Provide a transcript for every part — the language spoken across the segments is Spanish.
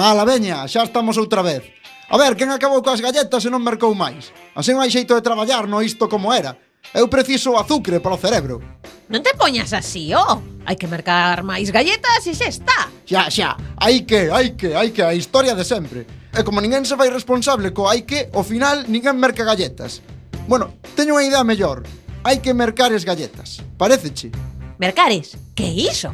Ala, veña, xa estamos outra vez. A ver, quen acabou coas galletas e non mercou máis? Así non hai xeito de traballar no isto como era. Eu preciso azucre para o cerebro. Non te poñas así, oh. Hai que mercar máis galletas e xa está. Xa, xa. Hai que, hai que, hai que, a historia de sempre. E como ninguén se fai responsable co hai que, ao final ninguén merca galletas. Bueno, teño unha idea mellor. Hai que mercares galletas. Pareceche? Mercares? Que iso?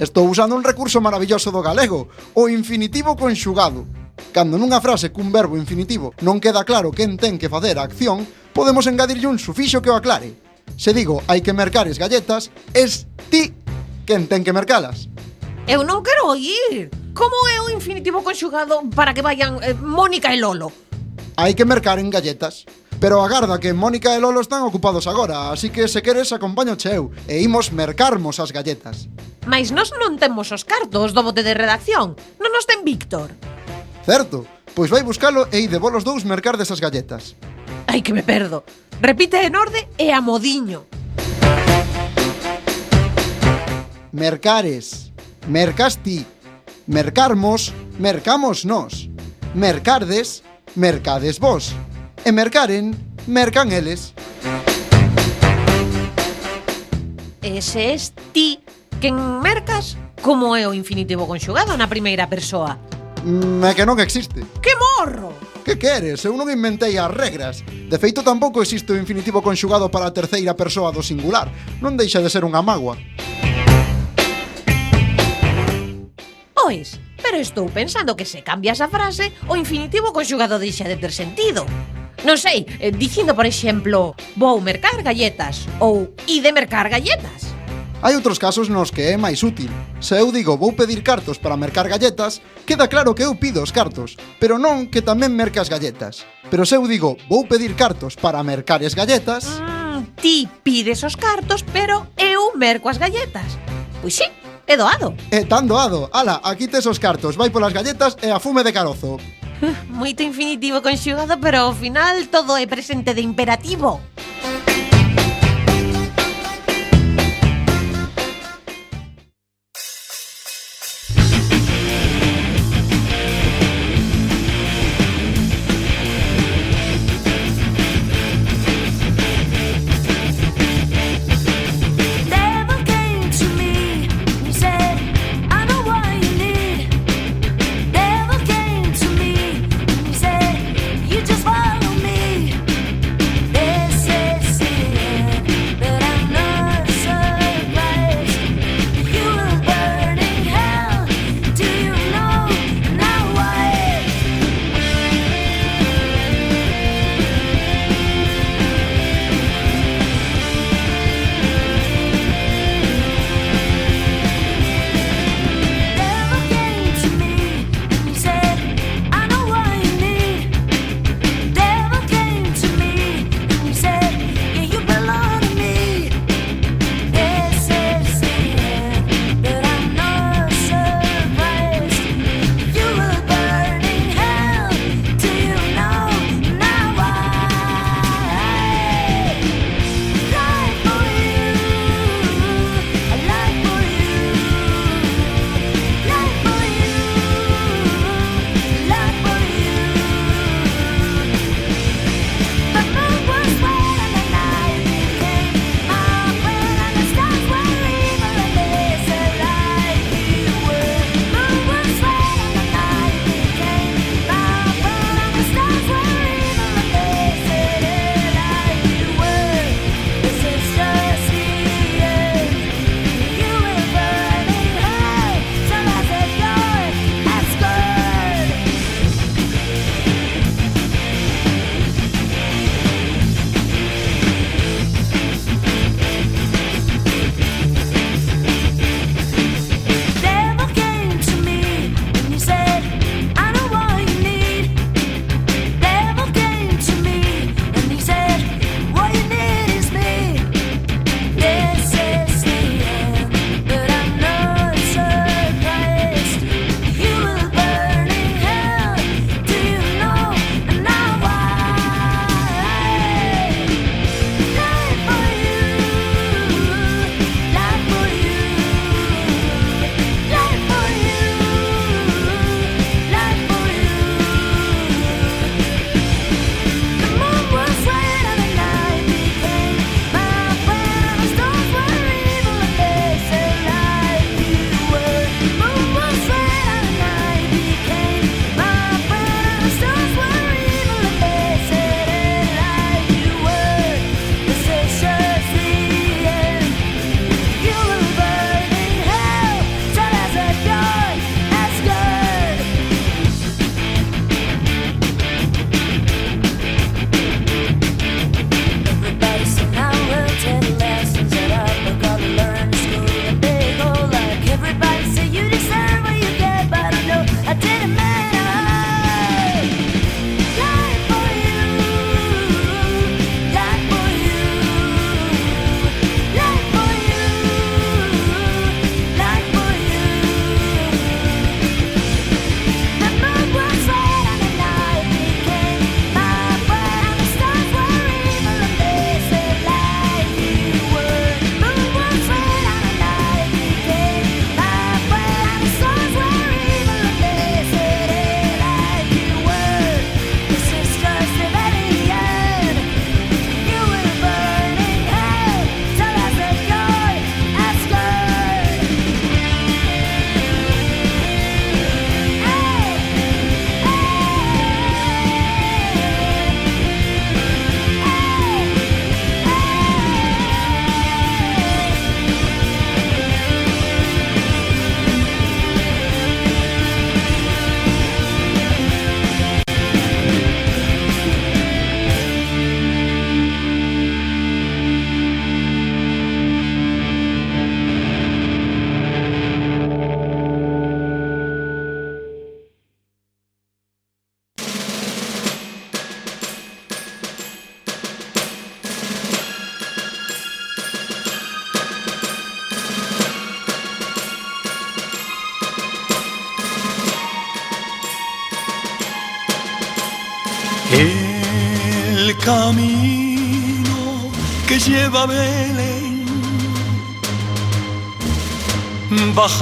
Estou usando un recurso maravilloso do galego, o infinitivo conxugado. Cando nunha frase cun verbo infinitivo non queda claro quen ten que facer a acción, podemos engadirlle un sufixo que o aclare. Se digo hai que mercares galletas, es ti quen ten que mercalas. Eu non quero oír. Como é o infinitivo conxugado para que vayan eh, Mónica e Lolo? Hai que mercar en galletas. Pero agarda que Mónica e Lolo están ocupados agora, así que se queres acompaño cheu e imos mercarmos as galletas. Mais nós non temos os cartos do bote de redacción, non nos ten Víctor. Certo, pois vai buscalo e ide vos dous mercar desas galletas. Ai que me perdo. Repite en orde e a modiño. Mercares, mercas ti, mercarmos, mercamos nós. Mercardes, mercades vos e mercaren, mercan eles. Ese es ti quen mercas como é o infinitivo conxugado na primeira persoa. Mm, é que non existe. Que morro! Que queres? Eu non inventei as regras. De feito, tampouco existe o infinitivo conxugado para a terceira persoa do singular. Non deixa de ser unha magua. Pois, pero estou pensando que se cambias a frase, o infinitivo conxugado deixa de ter sentido non sei, eh, dicindo, por exemplo, vou mercar galletas ou ide mercar galletas. Hai outros casos nos que é máis útil. Se eu digo vou pedir cartos para mercar galletas, queda claro que eu pido os cartos, pero non que tamén mercas galletas. Pero se eu digo vou pedir cartos para mercar as galletas... Mm, ti pides os cartos, pero eu merco as galletas. Pois sí, é doado. É tan doado. Ala, aquí tes os cartos, vai polas galletas e a fume de carozo. Moito infinitivo conxugado, pero ao final todo é presente de imperativo.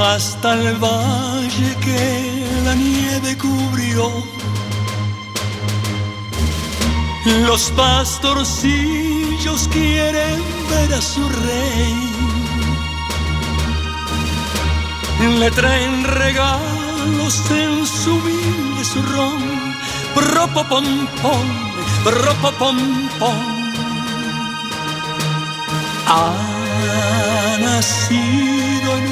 Hasta el valle que la nieve cubrió. Los pastorcillos quieren ver a su rey. Le traen regalos en su humilde zurrón. Ropo pom pom, ropo pom pom. Ha nacido en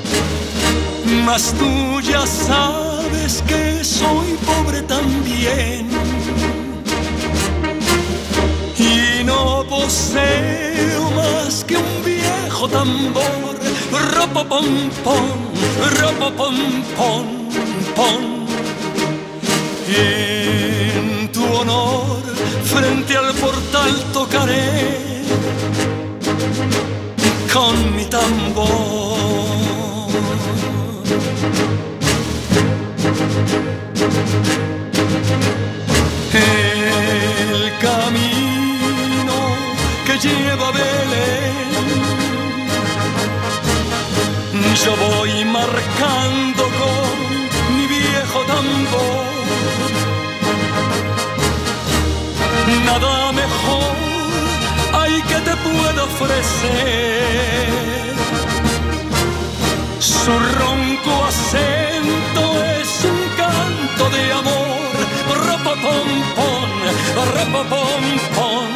Mas tú ya sabes que soy pobre también y no poseo más que un viejo tambor. Ropo pom pom, ropo pom pom pom. En tu honor, frente al portal tocaré con mi tambor. El camino que lleva a Belén, yo voy marcando con mi viejo tambor. Nada mejor hay que te pueda ofrecer. Su ronco canto de amor. Ropa pom pom, ropa pom pom.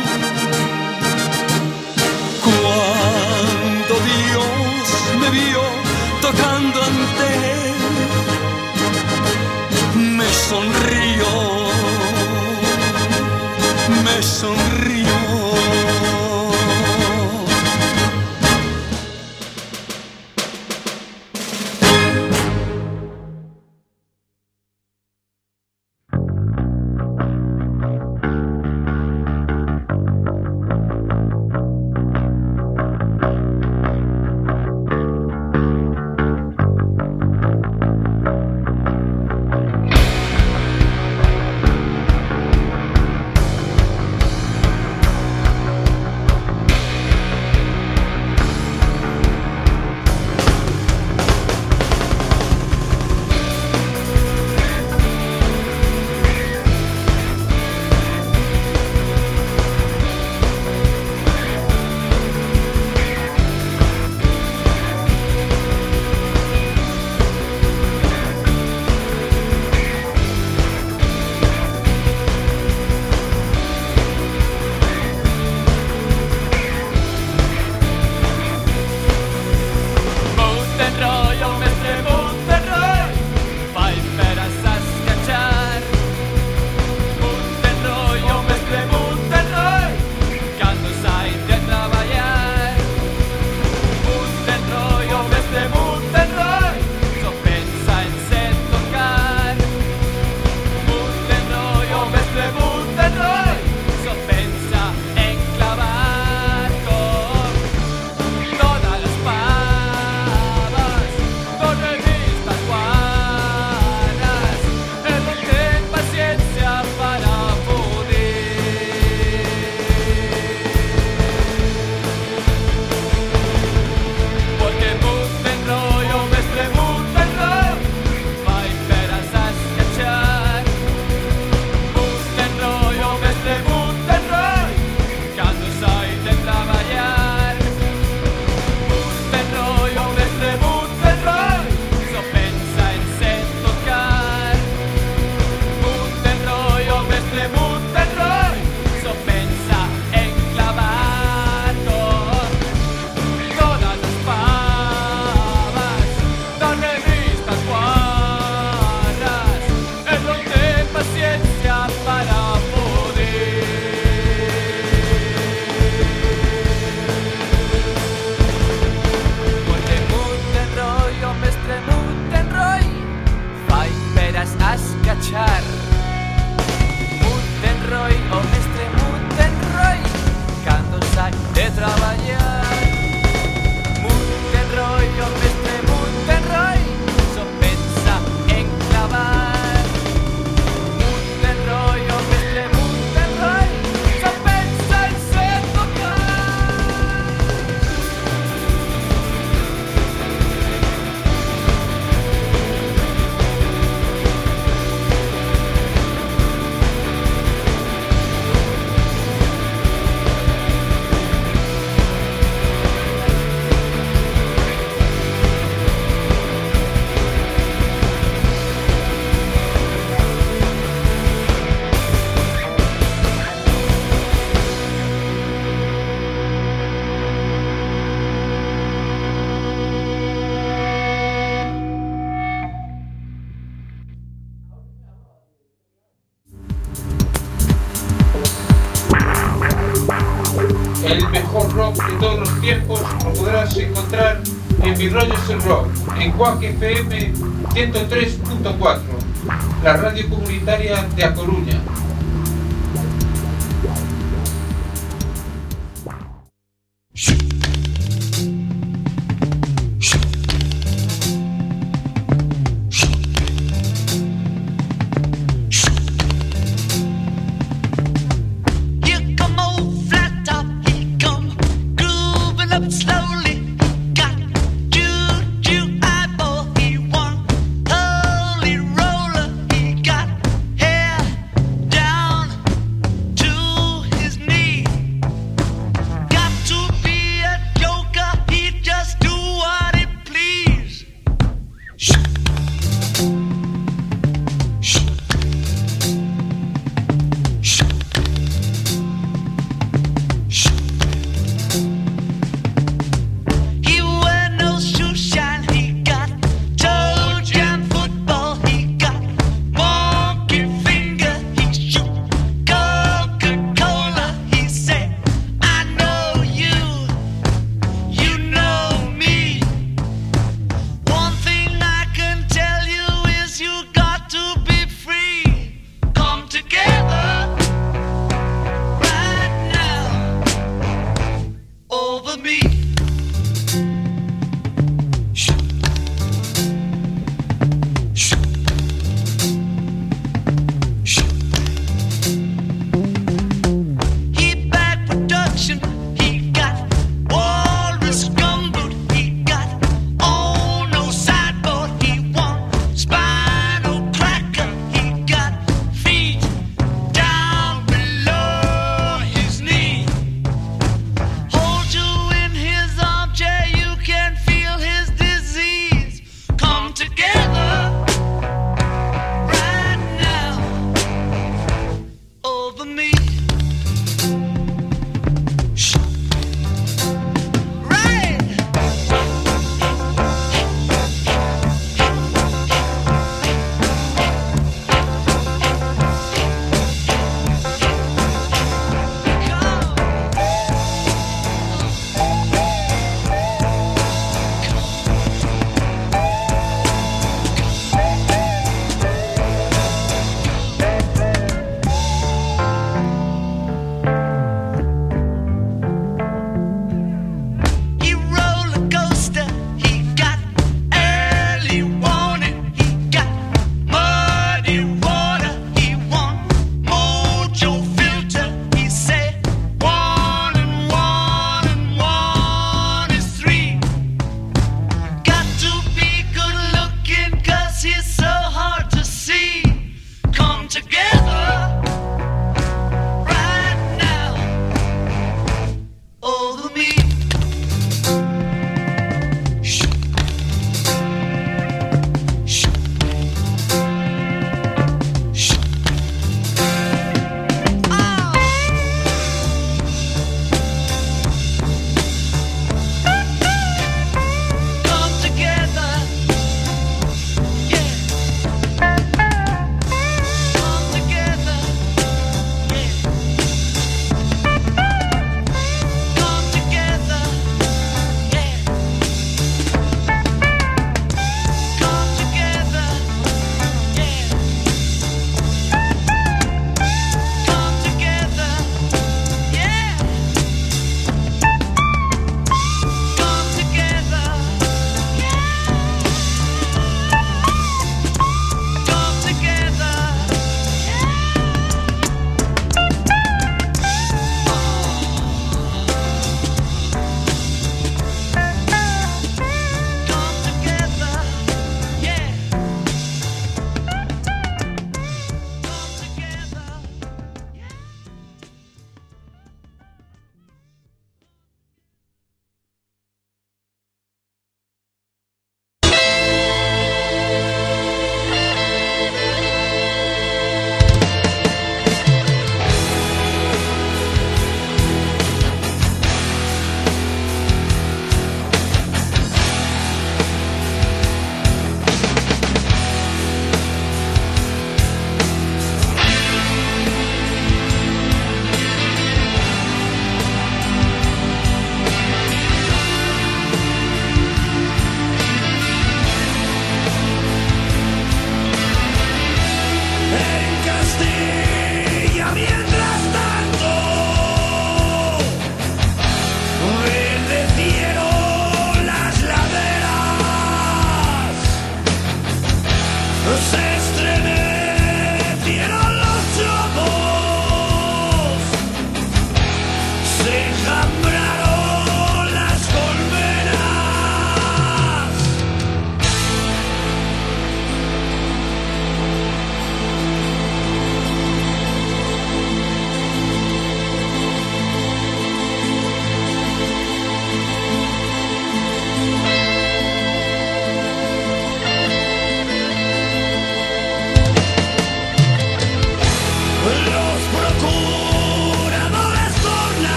Cuando Dios me vio tocando ante él, me sonrió, me sonrió. Es el Rock, en Quack FM 103.4, la radio comunitaria de A Coruña.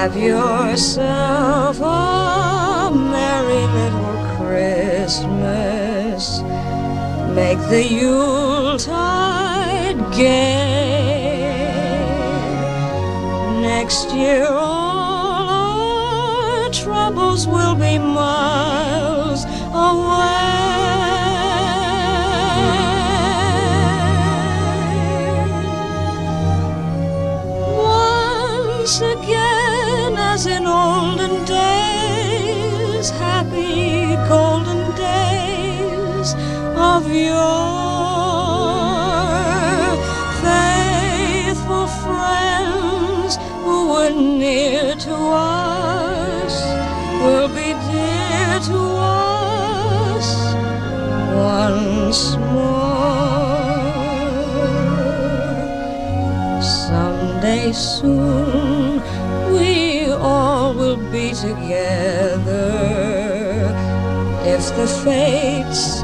Have yourself a merry little Christmas. Make the Yuletide gay. Next year, all our troubles will be miles yore, faithful friends who were near to us will be dear to us once more. Someday soon we all will be together if the fates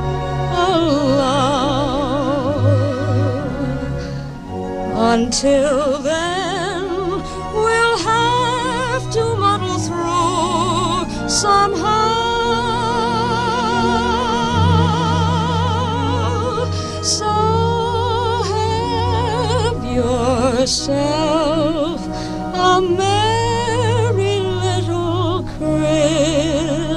Until then, we'll have to muddle through somehow. So have yourself a merry little Christmas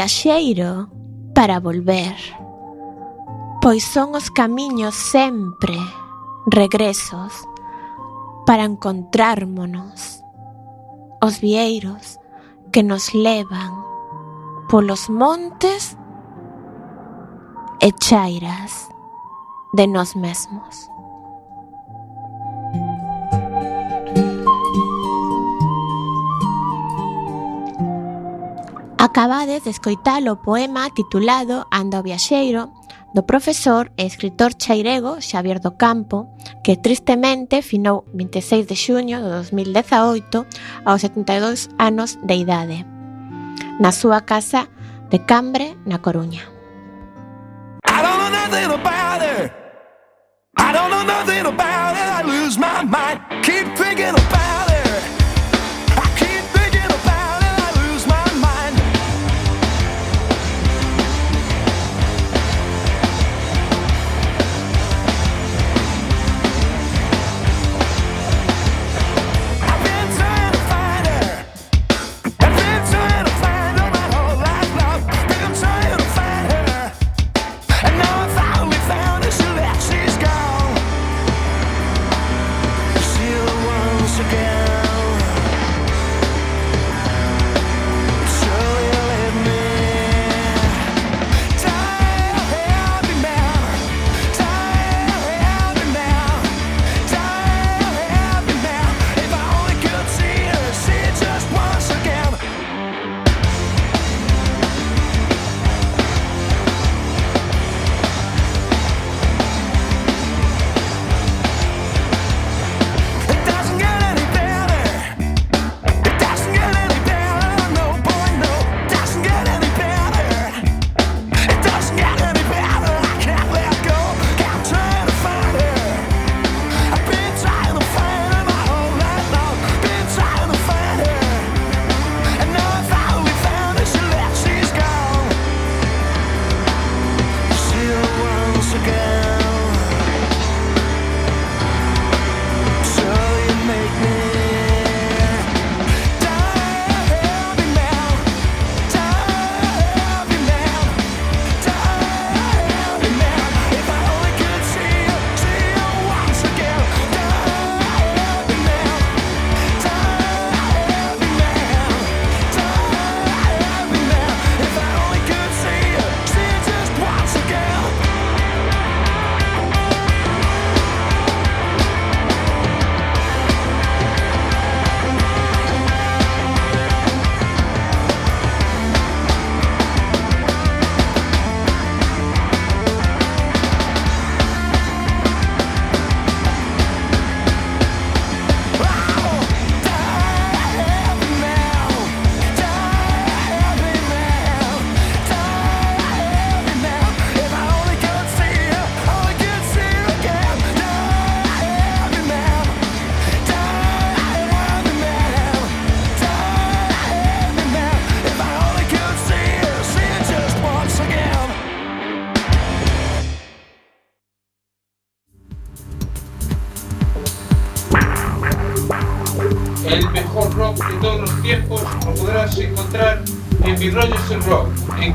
viaxeiro para volver. Pois son os camiños sempre regresos para encontrármonos. Os vieiros que nos levan polos montes e chairas de nós mesmos. Acabades de escoitar o poema titulado Anda o viaxeiro do profesor e escritor chairego Xavier do Campo, que tristemente finou 26 de xuño de 2018 aos 72 anos de idade, na súa casa de Cambre, na Coruña. I don't know nothing about it. I don't know nothing about it. I lose my mind. Keep thinking about it.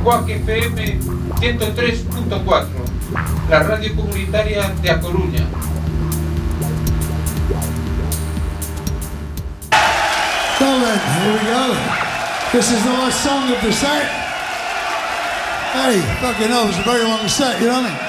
Quack FM 103.4, la radio comunitaria de A Coruña. So then, here we go. This is the last song of the set. Hey, fucking hell, it's a very long set, you know what I mean?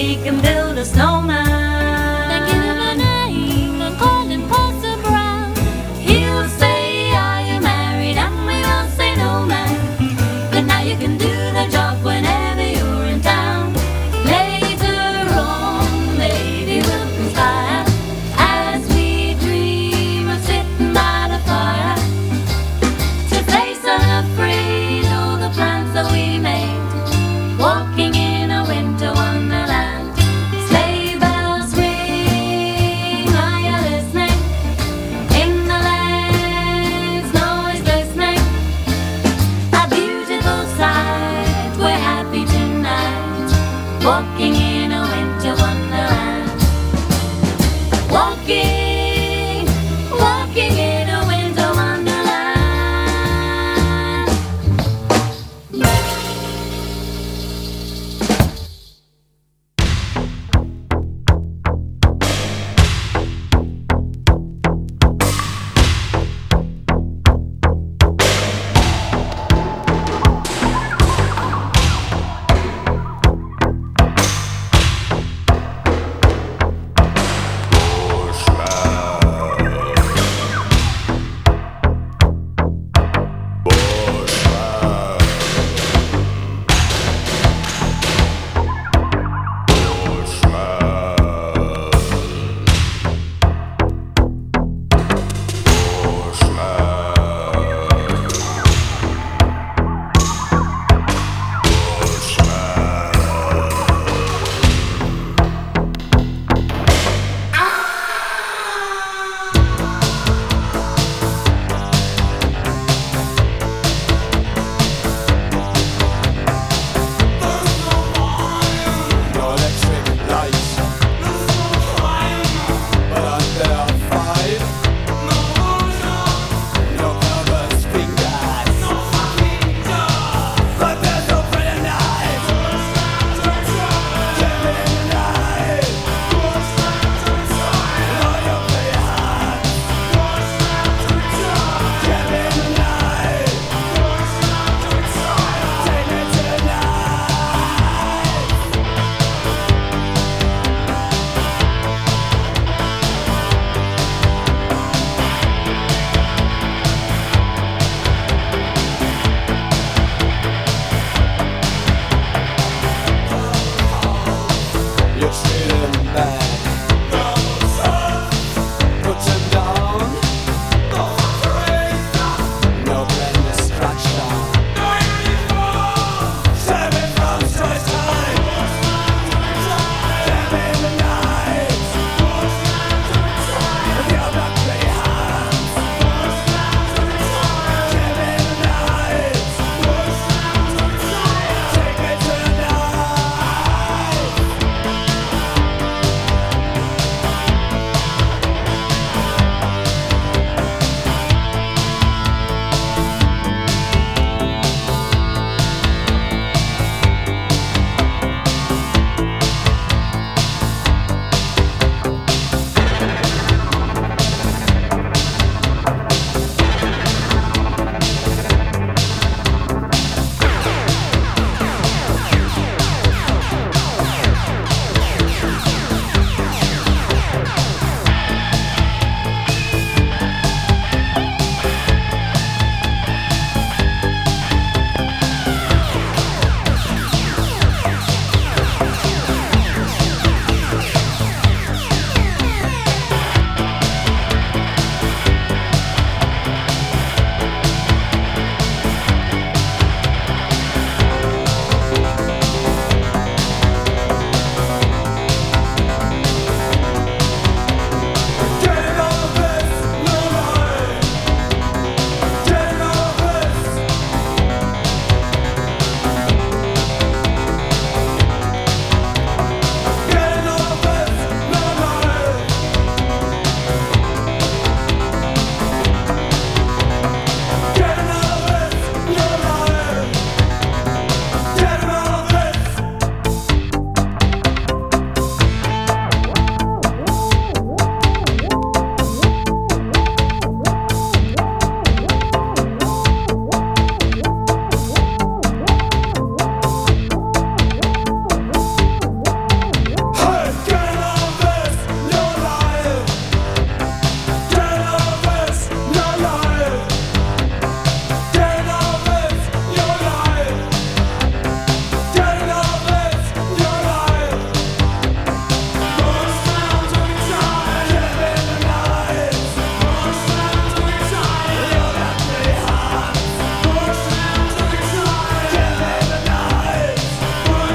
We can build a snowman.